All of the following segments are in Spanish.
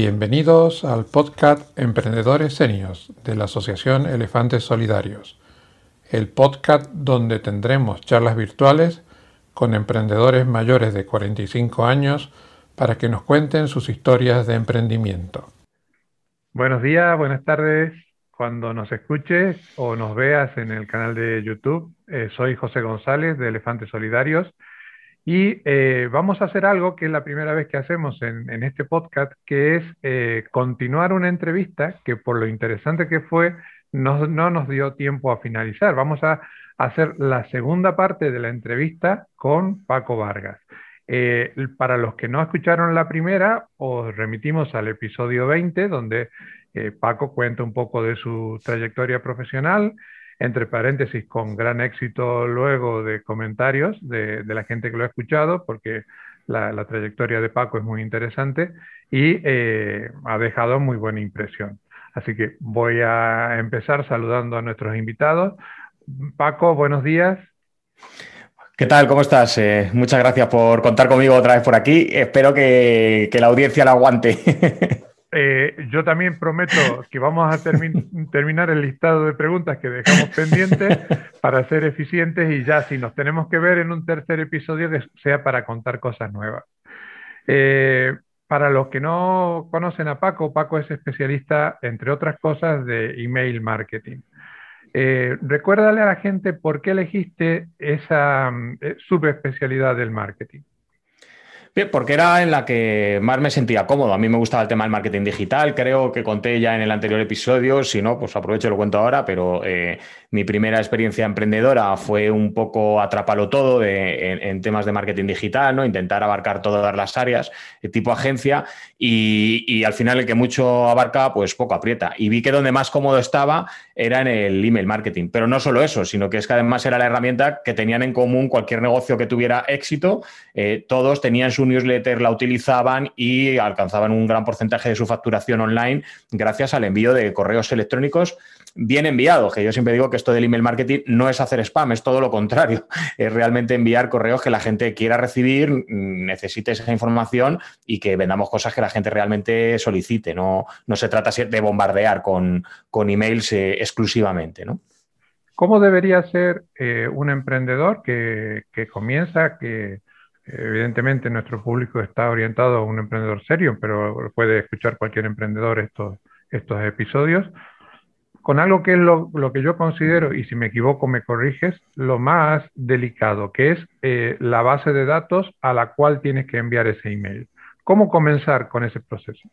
Bienvenidos al podcast Emprendedores Senios de la Asociación Elefantes Solidarios, el podcast donde tendremos charlas virtuales con emprendedores mayores de 45 años para que nos cuenten sus historias de emprendimiento. Buenos días, buenas tardes. Cuando nos escuches o nos veas en el canal de YouTube, eh, soy José González de Elefantes Solidarios y eh, vamos a hacer algo que es la primera vez que hacemos en, este podcast, que es eh, continuar una entrevista que por lo interesante que fue, no, nos dio tiempo a finalizar. Vamos a hacer la segunda parte de la entrevista con Paco Vargas. Eh, para los que no escucharon la primera, os remitimos al episodio 20, donde Paco cuenta un poco de su trayectoria profesional, entre paréntesis, con gran éxito luego de comentarios de, la gente que lo ha escuchado, porque la, trayectoria de Paco es muy interesante y eh, ha dejado muy buena impresión. Así que voy a empezar saludando a nuestros invitados. Paco, buenos días. ¿Qué tal? ¿Cómo estás? Eh, muchas gracias por contar conmigo otra vez por aquí. Espero que, que la audiencia la aguante. Eh, yo también prometo que vamos a terminar el listado de preguntas que dejamos pendientes para ser eficientes y ya si nos tenemos que ver en un tercer episodio que sea para contar cosas nuevas. Eh, para los que no conocen a Paco, Paco es especialista, entre otras cosas, de email marketing. Eh, recuérdale a la gente por qué elegiste esa subespecialidad del marketing porque era en la que más me sentía cómodo. A mí me gustaba el tema del marketing digital, creo que conté ya en el anterior episodio, si no, pues aprovecho y lo cuento ahora, pero eh, mi primera experiencia emprendedora fue un poco atrapalo todo en, temas de marketing digital, ¿no? intentar abarcar todas las áreas, eh, tipo agencia, y, al final el que mucho abarca, pues poco aprieta. Y vi que donde más cómodo estaba era en el email marketing. Pero no solo eso, sino que es que además era la herramienta que tenían en común cualquier negocio que tuviera éxito, eh, todos tenían su newsletter, la utilizaban y alcanzaban un gran porcentaje de su facturación online gracias al envío de correos electrónicos bien enviados, que yo siempre digo que esto del email marketing no es hacer spam, es todo lo contrario, es realmente enviar correos que la gente quiera recibir, necesite esa información y que vendamos cosas que la gente realmente solicite, no, no se trata de bombardear con, con emails eh, exclusivamente, ¿no? ¿Cómo debería ser eh, un emprendedor que, que comienza, que Evidentemente nuestro público está orientado a un emprendedor serio, pero puede escuchar cualquier emprendedor estos, estos episodios, con algo que es lo, que yo considero, y si me equivoco me corriges, lo más delicado, que es eh, la base de datos a la cual tienes que enviar ese email. ¿Cómo comenzar con ese proceso?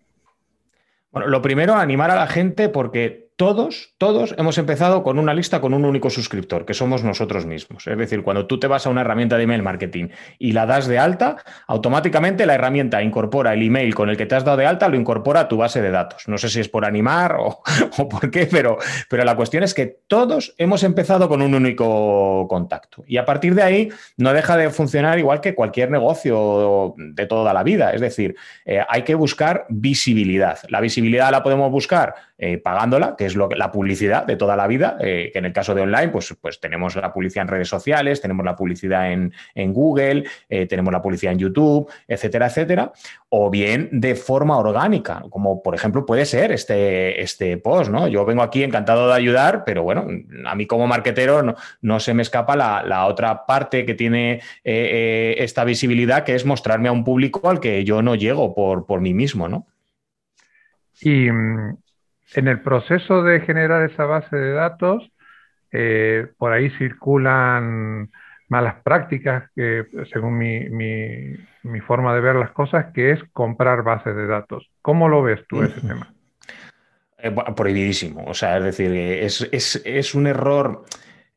Bueno, lo primero, animar a la gente porque todos, todos hemos empezado con una lista con un único suscriptor, que somos nosotros mismos. Es decir, cuando tú te vas a una herramienta de email marketing y la das de alta, automáticamente la herramienta incorpora el email con el que te has dado de alta, lo incorpora a tu base de datos. No sé si es por animar o, por qué, pero, pero la cuestión es que todos hemos empezado con un único contacto. Y a partir de ahí no deja de funcionar igual que cualquier negocio de toda la vida. Es decir, eh, hay que buscar visibilidad. La visibilidad la podemos buscar eh, pagándola, que es lo, la publicidad de toda la vida, eh, que en el caso de online, pues, pues tenemos la publicidad en redes sociales, tenemos la publicidad en, Google, eh, tenemos la publicidad en YouTube, etcétera, etcétera, o bien de forma orgánica, como por ejemplo puede ser este, este post, ¿no? Yo vengo aquí encantado de ayudar, pero bueno, a mí como marketero no, se me escapa la, otra parte que tiene esta visibilidad, que es mostrarme a un público al que yo no llego por, por mí mismo, ¿no? Y mm, en el proceso de generar esa base de datos, eh, por ahí circulan malas prácticas, que, según mi, forma de ver las cosas, que es comprar bases de datos. ¿Cómo lo ves tú ese tema? Eh, prohibidísimo. O sea, es decir, es, es un error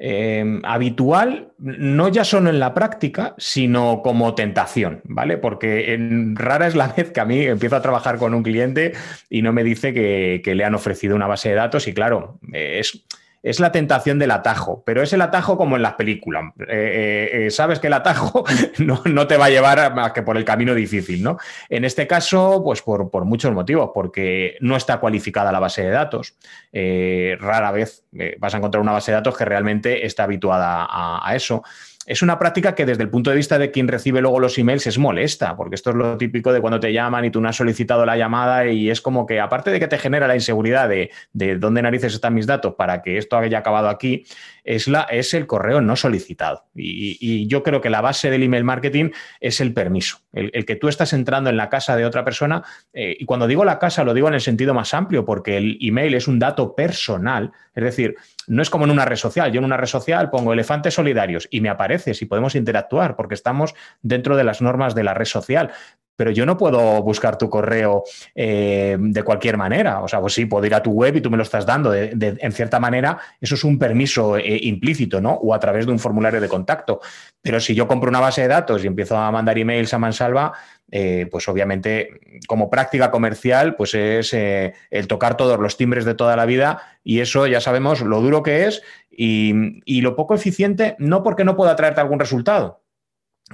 Em, habitual, no ya solo en la práctica, sino como tentación, ¿vale? Porque en, rara es la vez que a mí empiezo a trabajar con un cliente y no me dice que, que le han ofrecido una base de datos y claro, es es la tentación del atajo, pero es el atajo como en las películas. Eh, eh, eh, sabes que el atajo no, te va a llevar más que por el camino difícil, ¿no? En este caso, pues por, muchos motivos, porque no está cualificada la base de datos. rara vez vas a encontrar una base de datos que realmente está habituada a, eso. Es una práctica que desde el punto de vista de quien recibe luego los emails es molesta, porque esto es lo típico de cuando te llaman y tú no has solicitado la llamada y es como que aparte de que te genera la inseguridad de, dónde narices están mis datos para que esto haya acabado aquí, es, la, es el correo no solicitado. Y, yo creo que la base del email marketing es el permiso, el, que tú estás entrando en la casa de otra persona. Eh, y cuando digo la casa, lo digo en el sentido más amplio, porque el email es un dato personal, es decir, no es como en una red social. Yo en una red social pongo elefantes solidarios y me aparece si podemos interactuar porque estamos dentro de las normas de la red social pero yo no puedo buscar tu correo eh, de cualquier manera. O sea, pues sí, puedo ir a tu web y tú me lo estás dando. en cierta manera, eso es un permiso eh, implícito, ¿no? O a través de un formulario de contacto. Pero si yo compro una base de datos y empiezo a mandar emails a mansalva, eh, pues obviamente como práctica comercial, pues es el tocar todos los timbres de toda la vida y eso ya sabemos lo duro que es y, y lo poco eficiente, no porque no pueda traerte algún resultado,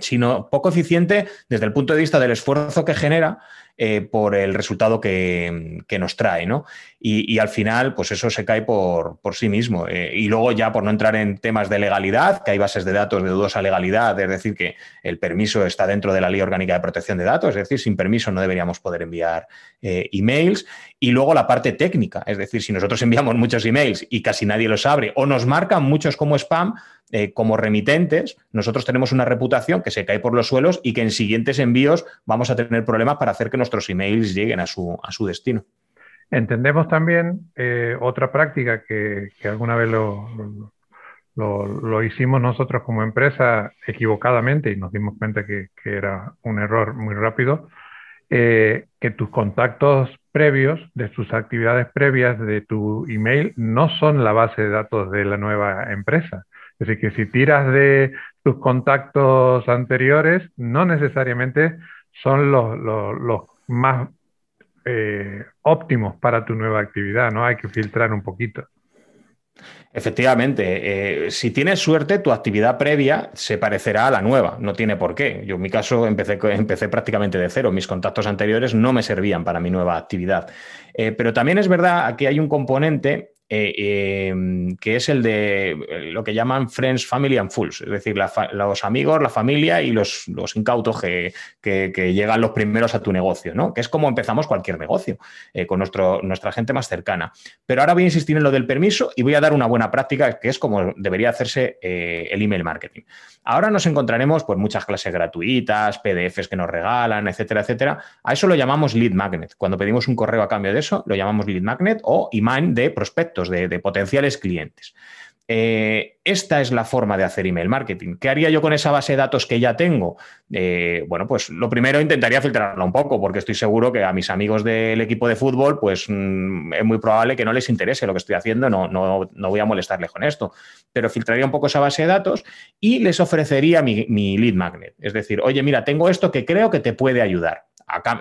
sino poco eficiente desde el punto de vista del esfuerzo que genera eh, por el resultado que, nos trae, ¿no? Y, al final, pues eso se cae por, sí mismo. Eh, y luego ya por no entrar en temas de legalidad, que hay bases de datos de dudosa legalidad, es decir, que el permiso está dentro de la Ley Orgánica de Protección de Datos, es decir, sin permiso no deberíamos poder enviar eh, emails. Y luego la parte técnica, es decir, si nosotros enviamos muchos emails y casi nadie los abre o nos marcan muchos como spam, como remitentes, nosotros tenemos una reputación que se cae por los suelos y que en siguientes envíos vamos a tener problemas para hacer que nuestros emails lleguen a su, a su destino. Entendemos también eh, otra práctica que, alguna vez lo, lo, hicimos nosotros como empresa equivocadamente y nos dimos cuenta que, era un error muy rápido, eh, que tus contactos previos, de tus actividades previas de tu email, no son la base de datos de la nueva empresa. Es decir, que si tiras de tus contactos anteriores, no necesariamente son los, los más eh, óptimos para tu nueva actividad, ¿no? Hay que filtrar un poquito. Efectivamente, eh, si tienes suerte, tu actividad previa se parecerá a la nueva, no tiene por qué. Yo en mi caso empecé, empecé prácticamente de cero, mis contactos anteriores no me servían para mi nueva actividad. Eh, pero también es verdad, aquí hay un componente eh, em, que es el de eh, lo que llaman Friends, Family and Fools, es decir, los amigos, la familia y los, incautos que, llegan los primeros a tu negocio, ¿no? que es como empezamos cualquier negocio, eh, con nuestro, nuestra gente más cercana. Pero ahora voy a insistir en lo del permiso y voy a dar una buena práctica, que es como debería hacerse el email marketing. Ahora nos encontraremos por muchas clases gratuitas, PDFs que nos regalan, etcétera, etcétera. A eso lo llamamos lead magnet. Cuando pedimos un correo a cambio de eso, lo llamamos lead magnet o imán de de potenciales clientes. Eh, esta es la forma de hacer email marketing. ¿Qué haría yo con esa base de datos que ya tengo? Eh, bueno, pues lo primero intentaría filtrarla un poco, porque estoy seguro que a mis amigos del equipo de fútbol, pues mm, es muy probable que no les interese lo que estoy haciendo, no, no, no, voy a molestarles con esto. Pero filtraría un poco esa base de datos y les ofrecería mi, mi lead magnet. Es decir, oye, mira, tengo esto que creo que te puede ayudar.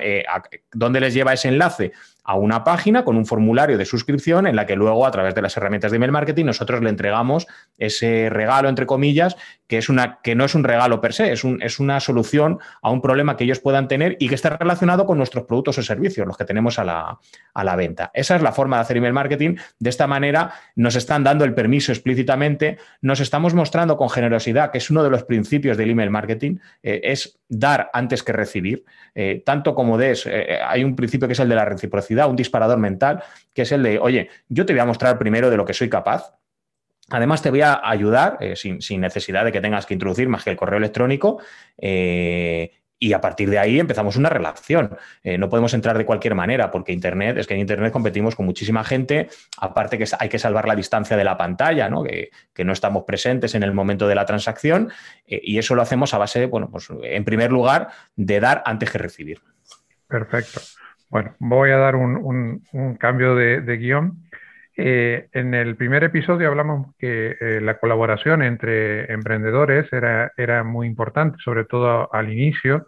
Eh, ¿Dónde les lleva ese enlace? A una página con un formulario de suscripción en la que luego, a través de las herramientas de email marketing, nosotros le entregamos ese regalo, entre comillas, que, es una, que no es un regalo per se, es, un, es una solución a un problema que ellos puedan tener y que está relacionado con nuestros productos o servicios, los que tenemos a la, a la venta. Esa es la forma de hacer email marketing. De esta manera nos están dando el permiso explícitamente, nos estamos mostrando con generosidad, que es uno de los principios del email marketing, eh, es dar antes que recibir. Eh, tanto como des, eh, hay un principio que es el de la reciprocidad, un disparador mental, que es el de, oye, yo te voy a mostrar primero de lo que soy capaz. Además, te voy a ayudar, eh, sin, necesidad de que tengas que introducir más que el correo electrónico, y a partir de ahí empezamos una relación. no podemos entrar de cualquier manera porque Internet, es que en Internet competimos con muchísima gente, aparte que hay que salvar la distancia de la pantalla, ¿no? Que, que no estamos presentes en el momento de la transacción y eso lo hacemos a base, bueno, pues en primer lugar, de dar antes que recibir. Perfecto. Bueno, voy a dar un, cambio de, guion. Eh, en el primer episodio hablamos que eh, la colaboración entre emprendedores era, era, muy importante, sobre todo al inicio.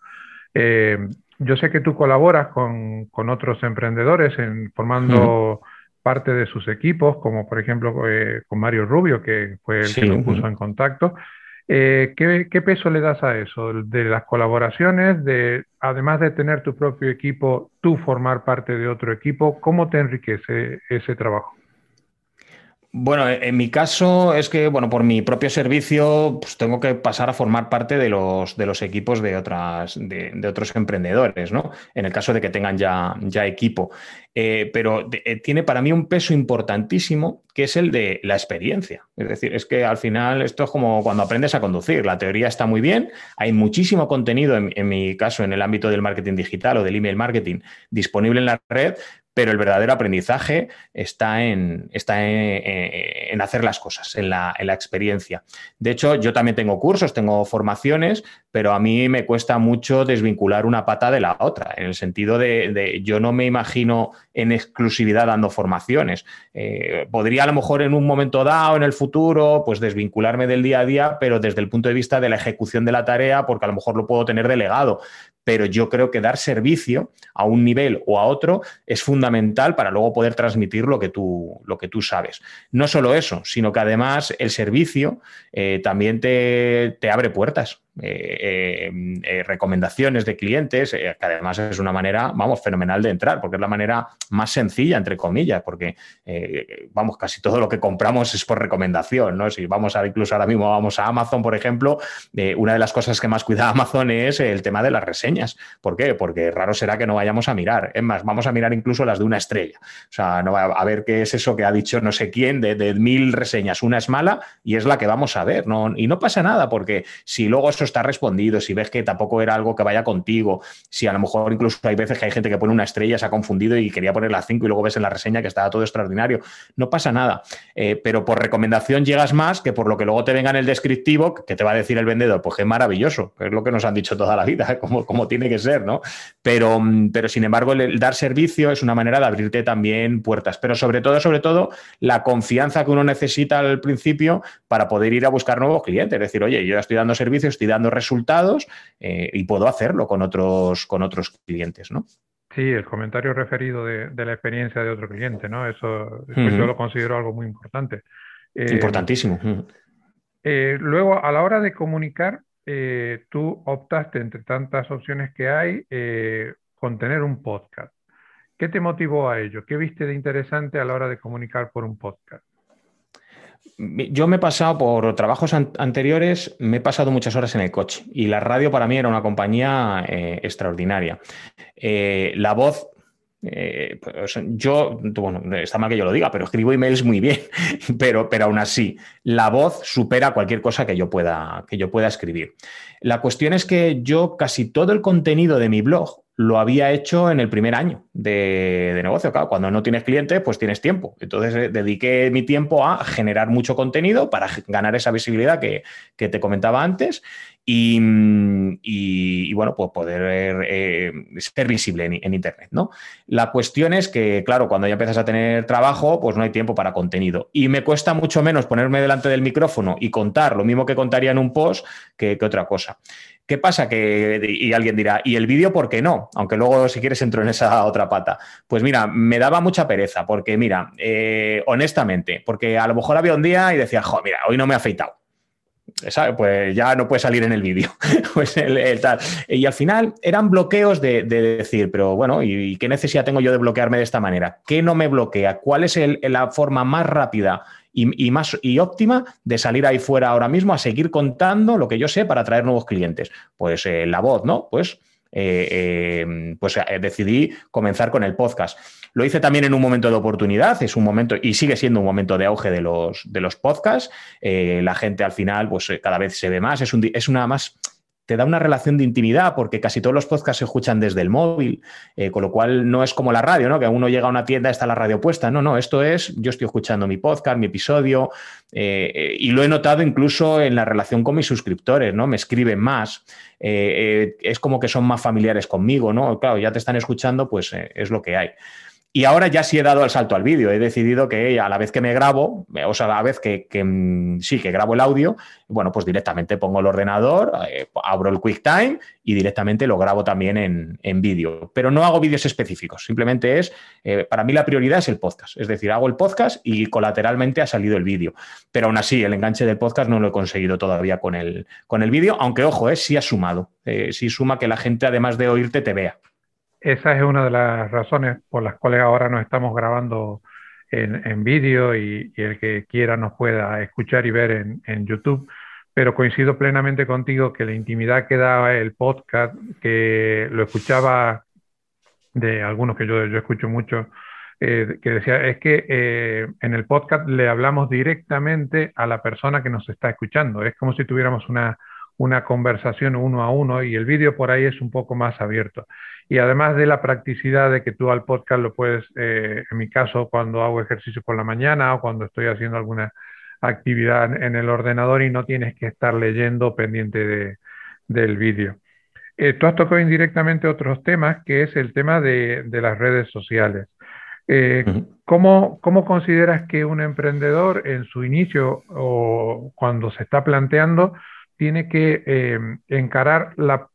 Eh, yo sé que tú colaboras con, otros emprendedores en formando parte de sus equipos, como por ejemplo con Mario Rubio, que fue el que nos puso en contacto. Eh, ¿qué, peso le das a eso? De las colaboraciones, de además de tener tu propio equipo, tú formar parte de otro equipo, ¿cómo te enriquece ese trabajo? Bueno, en mi caso es que, bueno, por mi propio servicio, pues tengo que pasar a formar parte de los, de los equipos de, otras, de, otros emprendedores, ¿no? En el caso de que tengan ya, ya equipo. Eh, pero eh, tiene para mí un peso importantísimo que es el de la experiencia. Es decir, es que al final esto es como cuando aprendes a conducir. La teoría está muy bien, hay muchísimo contenido, en, en mi caso, en el ámbito del marketing digital o del email marketing disponible en la red, pero el verdadero aprendizaje está en, está en, hacer las cosas, en la, experiencia. De hecho, yo también tengo cursos, tengo formaciones, pero a mí me cuesta mucho desvincular una pata de la otra, en el sentido de, yo no me imagino en exclusividad dando formaciones. Eh, podría a lo mejor en un momento dado, en el futuro, pues desvincularme del día a día, pero desde el punto de vista de la ejecución de la tarea, porque a lo mejor lo puedo tener delegado pero yo creo que dar servicio a un nivel o a otro es fundamental para luego poder transmitir lo que tú, lo que tú sabes. No solo eso, sino que además el servicio eh, también te, te abre puertas. Eh, eh, eh, recomendaciones de clientes, que además es una manera, vamos, fenomenal de entrar, porque es la manera más sencilla, entre comillas, porque, vamos, casi todo lo que compramos es por recomendación, ¿no? Si vamos a, incluso ahora mismo vamos a Amazon, por ejemplo, una de las cosas que más cuida Amazon es el tema de las reseñas. ¿Por qué? Porque raro será que no vayamos a mirar. Es más, vamos a mirar incluso las de una estrella. O sea, no va a ver qué es eso que ha dicho no sé quién, de, de mil reseñas, una es mala y es la que vamos a ver, ¿no? Y no pasa nada, porque si luego eso está respondido, si ves que tampoco era algo que vaya contigo, si a lo mejor incluso hay veces que hay gente que pone una estrella, se ha confundido y quería poner las cinco y luego ves en la reseña que estaba todo extraordinario, no pasa nada. Eh, pero por recomendación llegas más que por lo que luego te venga en el descriptivo que te va a decir el vendedor, pues es maravilloso, es lo que nos han dicho toda la vida, como, como tiene que ser, ¿no? Pero, pero sin embargo, el, dar servicio es una manera de abrirte también puertas, pero sobre todo, sobre todo, la confianza que uno necesita al principio para poder ir a buscar nuevos clientes, es decir, oye, yo estoy dando servicio, estoy dando resultados, resultados eh, y puedo hacerlo con otros, con otros clientes, ¿no? Sí, el comentario referido de, la experiencia de otro cliente, ¿no? Eso pues yo lo considero algo muy importante. Eh, Importantísimo. Eh, luego, a la hora de comunicar, tú optaste entre tantas opciones que hay con tener un podcast. ¿Qué te motivó a ello? ¿Qué viste de interesante a la hora de comunicar por un podcast? Yo me he pasado por trabajos anteriores, me he pasado muchas horas en el coche y la radio para mí era una compañía eh, extraordinaria. Eh, la voz, eh, pues, yo, bueno, está mal que yo lo diga, pero escribo emails muy bien, pero, pero aún así, la voz supera cualquier cosa que yo, pueda, que yo pueda escribir. La cuestión es que yo casi todo el contenido de mi blog lo había hecho en el primer año de, negocio. cuando no tienes clientes, pues tienes tiempo. Entonces eh, dediqué mi tiempo a generar mucho contenido para ganar esa visibilidad que, te comentaba antes y, bueno, pues poder eh, ser visible en, Internet. ¿no? La cuestión es que, claro, cuando ya empiezas a tener trabajo, pues no hay tiempo para contenido. Y me cuesta mucho menos ponerme delante del micrófono y contar lo mismo que contaría en un post que otra cosa. ¿Qué pasa? Que, y alguien dirá, ¿y el vídeo por qué no? Aunque luego, si quieres, entro en esa otra pata. Pues mira, me daba mucha pereza, porque mira, eh, honestamente, porque a lo mejor había un día y decía, jo, mira, hoy no me he afeitado. Pues ya no puede salir en el vídeo. pues Y al final eran bloqueos de, decir, pero bueno, ¿y qué necesidad tengo yo de bloquearme de esta manera? ¿Qué no me bloquea? ¿Cuál es la forma más rápida y, más y óptima de salir ahí fuera ahora mismo a seguir contando lo que yo sé para atraer nuevos clientes. Pues eh, la voz, ¿no? Pues, eh, eh, pues decidí comenzar con el podcast. Lo hice también en un momento de oportunidad, es un momento y sigue siendo un momento de auge de los, de los podcasts. la gente al final, pues cada vez se ve más, es, un, es una más te da una relación de intimidad porque casi todos los podcasts se escuchan desde el móvil, eh, con lo cual no es como la radio, ¿no? Que uno llega a una tienda, está la radio puesta. No, no, esto es, yo estoy escuchando mi podcast, mi episodio, eh, eh, y lo he notado incluso en la relación con mis suscriptores, ¿no? Me escriben más, es como que son más familiares conmigo, ¿no? Claro, ya te están escuchando, pues es lo que hay. Y ahora ya sí he dado el salto al vídeo. He decidido que a la vez que me grabo, o sea, a la vez que, mm, sí, que grabo el audio, bueno, pues directamente pongo el ordenador, eh, abro el QuickTime y directamente lo grabo también en, vídeo. Pero no hago vídeos específicos. Simplemente es, eh, para mí la prioridad es el podcast. Es decir, hago el podcast y colateralmente ha salido el vídeo. Pero aún así, el enganche del podcast no lo he conseguido todavía con el, con el vídeo, aunque ojo, eh, sí ha sumado. sí suma que la gente, además de oírte, te vea esa es una de las razones por las cuales ahora nos estamos grabando en, vídeo y, el que quiera nos pueda escuchar y ver en, YouTube. Pero coincido plenamente contigo que la intimidad que da el podcast, que lo escuchaba de algunos que yo, yo escucho mucho, eh, que decía, es que eh, en el podcast le hablamos directamente a la persona que nos está escuchando. Es como si tuviéramos una, una conversación uno a uno y el vídeo por ahí es un poco más abierto. Y además de la practicidad de que tú al podcast lo puedes, eh, en mi caso, cuando hago ejercicio por la mañana o cuando estoy haciendo alguna actividad en el ordenador y no tienes que estar leyendo pendiente de, del vídeo. Eh, tú has tocado indirectamente otros temas, que es el tema de, de las redes sociales. Eh, ¿cómo, ¿cómo, consideras que un emprendedor en su inicio o cuando se está planteando tiene que eh, encarar la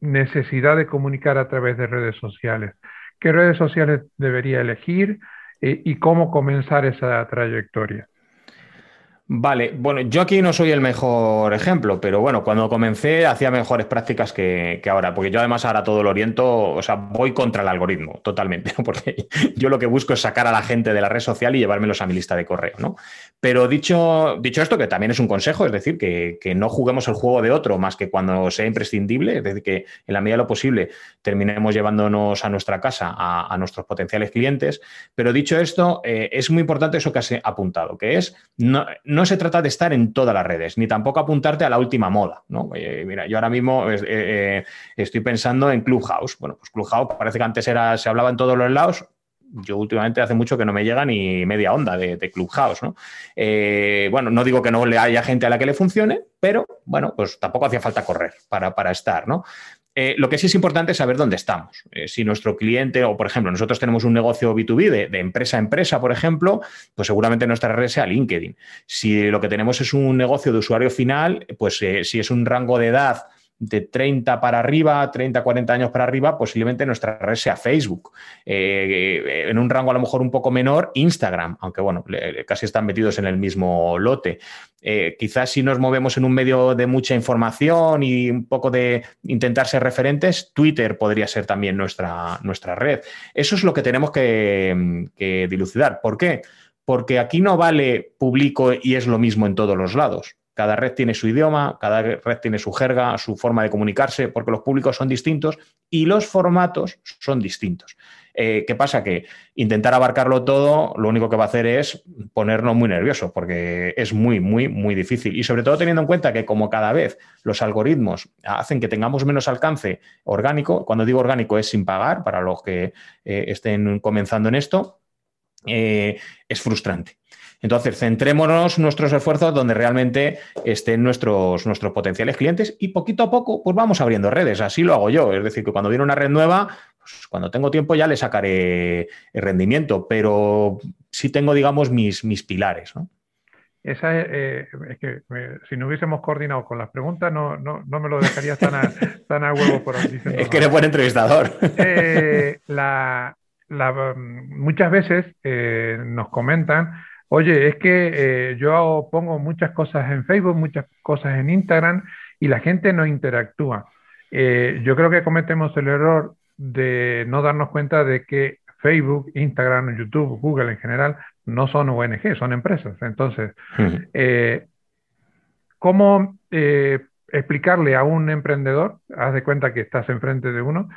necesidad de comunicar a través de redes sociales. ¿Qué redes sociales debería elegir eh, y cómo comenzar esa trayectoria? Vale, bueno, yo aquí no soy el mejor ejemplo, pero bueno, cuando comencé hacía mejores prácticas que, ahora, porque yo además ahora todo lo oriento, o sea, voy contra el algoritmo totalmente, porque yo lo que busco es sacar a la gente de la red social y llevármelos a mi lista de correo, ¿no? Pero dicho, dicho esto, que también es un consejo, es decir, que, no juguemos el juego de otro más que cuando sea imprescindible, es decir, que en la medida de lo posible terminemos llevándonos a nuestra casa a, nuestros potenciales clientes, pero dicho esto, eh, es muy importante eso que has apuntado, que es no se trata de estar en todas las redes, ni tampoco apuntarte a la última moda. ¿no? mira, yo ahora mismo eh, eh, estoy pensando en Clubhouse. Bueno, pues Clubhouse parece que antes era, se hablaba en todos los lados. Yo últimamente hace mucho que no me llega ni media onda de, Clubhouse. ¿no? Eh, bueno, no digo que no le haya gente a la que le funcione, pero bueno, pues tampoco hacía falta correr para, para estar. ¿no? Eh, lo que sí es importante es saber dónde estamos. Eh, si nuestro cliente, o por ejemplo, nosotros tenemos un negocio B2B de, empresa a empresa, por ejemplo, pues seguramente nuestra red sea LinkedIn. Si lo que tenemos es un negocio de usuario final, pues eh, si es un rango de edad de 30 para arriba, 30, 40 años para arriba, posiblemente nuestra red sea Facebook. Eh, en un rango a lo mejor un poco menor, Instagram, aunque bueno, casi están metidos en el mismo lote. Eh, quizás si nos movemos en un medio de mucha información y un poco de intentar ser referentes, Twitter podría ser también nuestra, nuestra red. Eso es lo que tenemos que, que dilucidar. ¿Por qué? Porque aquí no vale publico y es lo mismo en todos los lados. Cada red tiene su idioma, cada red tiene su jerga, su forma de comunicarse, porque los públicos son distintos y los formatos son distintos. Eh, ¿Qué pasa? Que intentar abarcarlo todo lo único que va a hacer es ponernos muy nerviosos, porque es muy, muy, muy difícil. Y sobre todo teniendo en cuenta que como cada vez los algoritmos hacen que tengamos menos alcance orgánico, cuando digo orgánico es sin pagar, para los que eh, estén comenzando en esto, eh, es frustrante. Entonces, centrémonos nuestros esfuerzos donde realmente estén nuestros, nuestros potenciales clientes y poquito a poco, pues vamos abriendo redes. Así lo hago yo. Es decir, que cuando viene una red nueva, pues cuando tengo tiempo ya le sacaré el rendimiento, pero sí tengo, digamos, mis, mis pilares. Esa es, eh, que si no hubiésemos coordinado con las preguntas, no, no, no me lo dejarías tan a, tan a huevo por aquí. Es que eres buen entrevistador. Eh, la, muchas veces eh, nos comentan Oye, es que eh, yo pongo muchas cosas en Facebook, muchas cosas en Instagram y la gente no interactúa. Eh, yo creo que cometemos el error de no darnos cuenta de que Facebook, Instagram, YouTube, Google en general no son ONG, son empresas. Entonces, eh, ¿cómo explicarle a un emprendedor, haz de cuenta que estás enfrente de uno,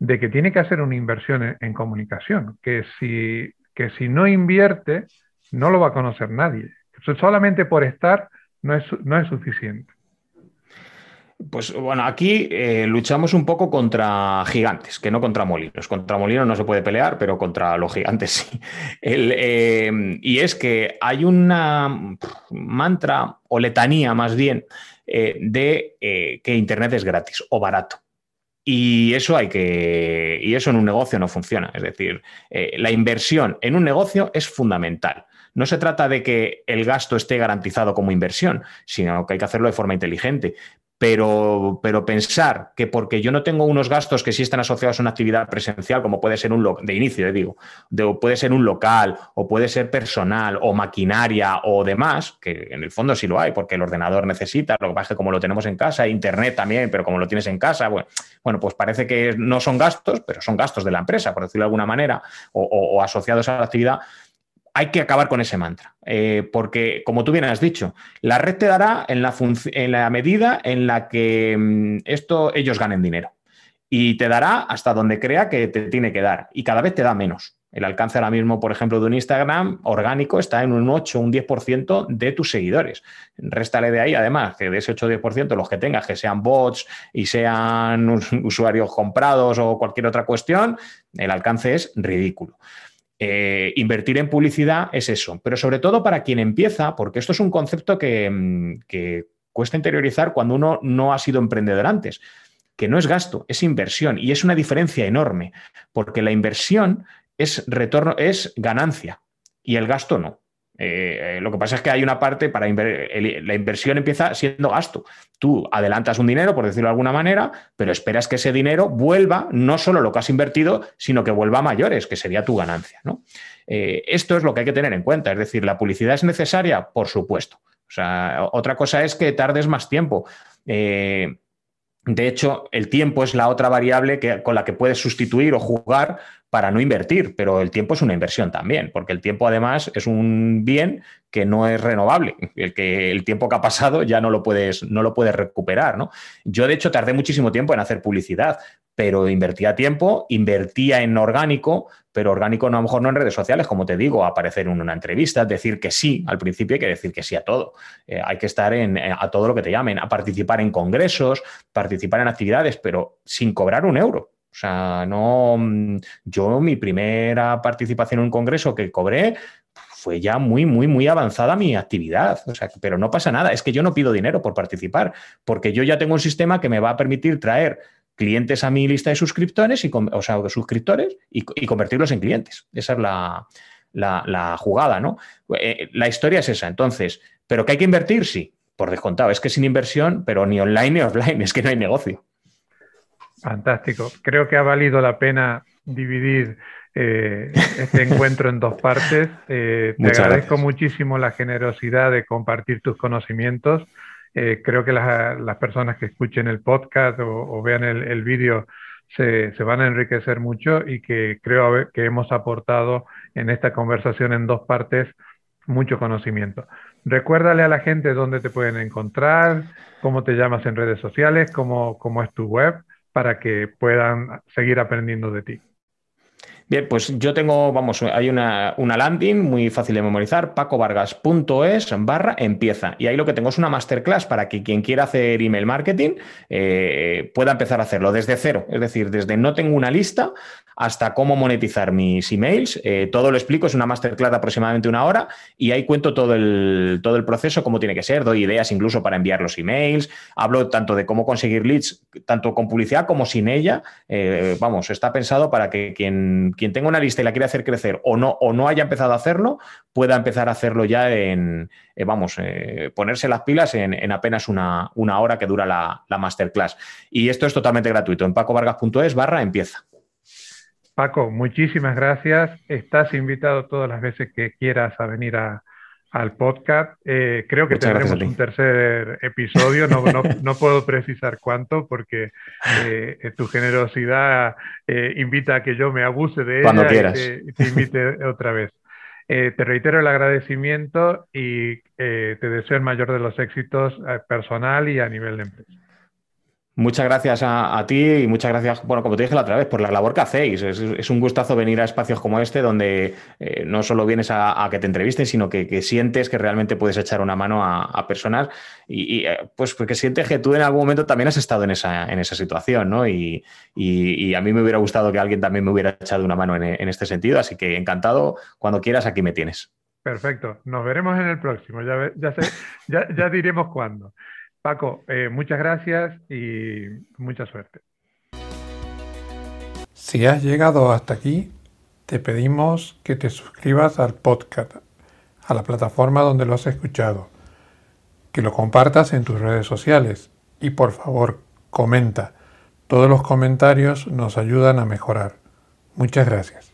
de que tiene que hacer una inversión en, comunicación, que si, que si no invierte, no lo va a conocer nadie. Solamente por estar no es, no es suficiente. Pues bueno, aquí eh, luchamos un poco contra gigantes, que no contra molinos. Contra molinos no se puede pelear, pero contra los gigantes sí. Eh, y es que hay una mantra o letanía más bien eh, de que Internet es gratis o barato. Y eso hay que. Y eso en un negocio no funciona. Es decir, la inversión en un negocio es fundamental. No se trata de que el gasto esté garantizado como inversión, sino que hay que hacerlo de forma inteligente. Pero, pero, pensar que porque yo no tengo unos gastos que sí están asociados a una actividad presencial, como puede ser un de inicio, eh, digo, puede ser un local, o puede ser personal, o maquinaria, o demás, que en el fondo sí lo hay, porque el ordenador necesita, lo que pasa es que como lo tenemos en casa, internet también, pero como lo tienes en casa, bueno, bueno pues parece que no son gastos, pero son gastos de la empresa, por decirlo de alguna manera, o asociados a la actividad hay que acabar con ese mantra, eh, porque como tú bien has dicho, la red te dará en la, en la medida en la que mm, esto, ellos ganen dinero y te dará hasta donde crea que te tiene que dar y cada vez te da menos. El alcance ahora mismo, por ejemplo, de un Instagram orgánico está en un 8 un 10% de tus seguidores. Réstale de ahí, además, que de ese 8 o 10% los que tengas, que sean bots y sean usuarios comprados o cualquier otra cuestión, el alcance es ridículo. Eh, invertir en publicidad es eso, pero sobre todo para quien empieza, porque esto es un concepto que, mm, que cuesta interiorizar cuando uno no ha sido emprendedor antes que no es gasto, es inversión y es una diferencia enorme, porque la inversión es retorno, es ganancia y el gasto no. Eh, eh, lo que pasa es que hay una parte para la inversión empieza siendo gasto. Tú adelantas un dinero, por decirlo de alguna manera, pero esperas que ese dinero vuelva no solo lo que has invertido, sino que vuelva a mayores, que sería tu ganancia. ¿no? Eh, esto es lo que hay que tener en cuenta. Es decir, ¿la publicidad es necesaria? Por supuesto. O sea, otra cosa es que tardes más tiempo. De hecho, el tiempo es la otra variable que, con la que puedes sustituir o jugar para no invertir, pero el tiempo es una inversión también, porque el tiempo además es un bien que no es renovable, el que el tiempo que ha pasado ya no lo puedes, no lo puedes recuperar. ¿no? Yo, de hecho, tardé muchísimo tiempo en hacer publicidad, pero invertía tiempo, invertía en orgánico, pero orgánico no, a lo mejor no en redes sociales, como te digo, aparecer en una entrevista, decir que sí, al principio hay que decir que sí a todo. Eh, hay que estar en, eh, a todo lo que te llamen, a participar en congresos, participar en actividades, pero sin cobrar un euro. O sea, no, mm, yo mi primera participación en un congreso que cobré fue ya muy, muy, muy avanzada mi actividad. O sea, pero no pasa nada, es que yo no pido dinero por participar, porque yo ya tengo un sistema que me va a permitir traer clientes a mi lista de suscriptores, y, o sea, de suscriptores y, convertirlos en clientes. Esa es la, jugada, ¿no? Eh, la historia es esa, entonces, ¿pero que hay que invertir? Sí, por descontado. Es que sin inversión, pero ni online ni offline, es que no hay negocio. Fantástico. Creo que ha valido la pena dividir eh, este encuentro en dos partes. Eh, te agradezco muchísimo la generosidad de compartir tus conocimientos. Eh, creo que las, personas que escuchen el podcast o, vean el, vídeo se, van a enriquecer mucho y que creo que hemos aportado en esta conversación en dos partes mucho conocimiento. Recuérdale a la gente dónde te pueden encontrar, cómo te llamas en redes sociales, cómo, cómo es tu web, para que puedan seguir aprendiendo de ti. Bien, pues yo tengo, vamos, hay una, landing muy fácil de memorizar, pacovargas.es barra empieza. Y ahí lo que tengo es una masterclass para que quien quiera hacer email marketing eh, pueda empezar a hacerlo desde cero. Es decir, desde no tengo una lista hasta cómo monetizar mis emails. Eh, todo lo explico, es una masterclass de aproximadamente una hora y ahí cuento todo el, todo el proceso, cómo tiene que ser, doy ideas incluso para enviar los emails, hablo tanto de cómo conseguir leads, tanto con publicidad como sin ella. Eh, vamos, está pensado para que quien quien tenga una lista y la quiere hacer crecer o no, o no haya empezado a hacerlo, pueda empezar a hacerlo ya en, eh, vamos, eh, ponerse las pilas en, apenas una, hora que dura la, masterclass. Y esto es totalmente gratuito. En pacovargas.es barra empieza. Paco, muchísimas gracias. Estás invitado todas las veces que quieras a venir a, al podcast. Eh, creo que tendremos un tercer episodio, no, no, puedo precisar cuánto porque eh, tu generosidad eh, invita a que yo me abuse de Cuando ella quieras. y te, invite otra vez. te reitero el agradecimiento y te deseo el mayor de los éxitos personal y a nivel de empresa. Muchas gracias a, ti y muchas gracias, bueno, como te dije la otra vez, por la labor que hacéis. Es, un gustazo venir a espacios como este donde eh, no solo vienes a, que te entrevisten, sino que, sientes que realmente puedes echar una mano a, personas y, eh, pues porque sientes que tú en algún momento también has estado en esa, en esa situación, ¿no? Y, a mí me hubiera gustado que alguien también me hubiera echado una mano en, este sentido, así que encantado, cuando quieras aquí me tienes. Perfecto, nos veremos en el próximo, ya, ya, ya, ya diremos cuándo. Paco, eh, muchas gracias y mucha suerte. Si has llegado hasta aquí, te pedimos que te suscribas al podcast, a la plataforma donde lo has escuchado, que lo compartas en tus redes sociales y por favor comenta. Todos los comentarios nos ayudan a mejorar. Muchas gracias.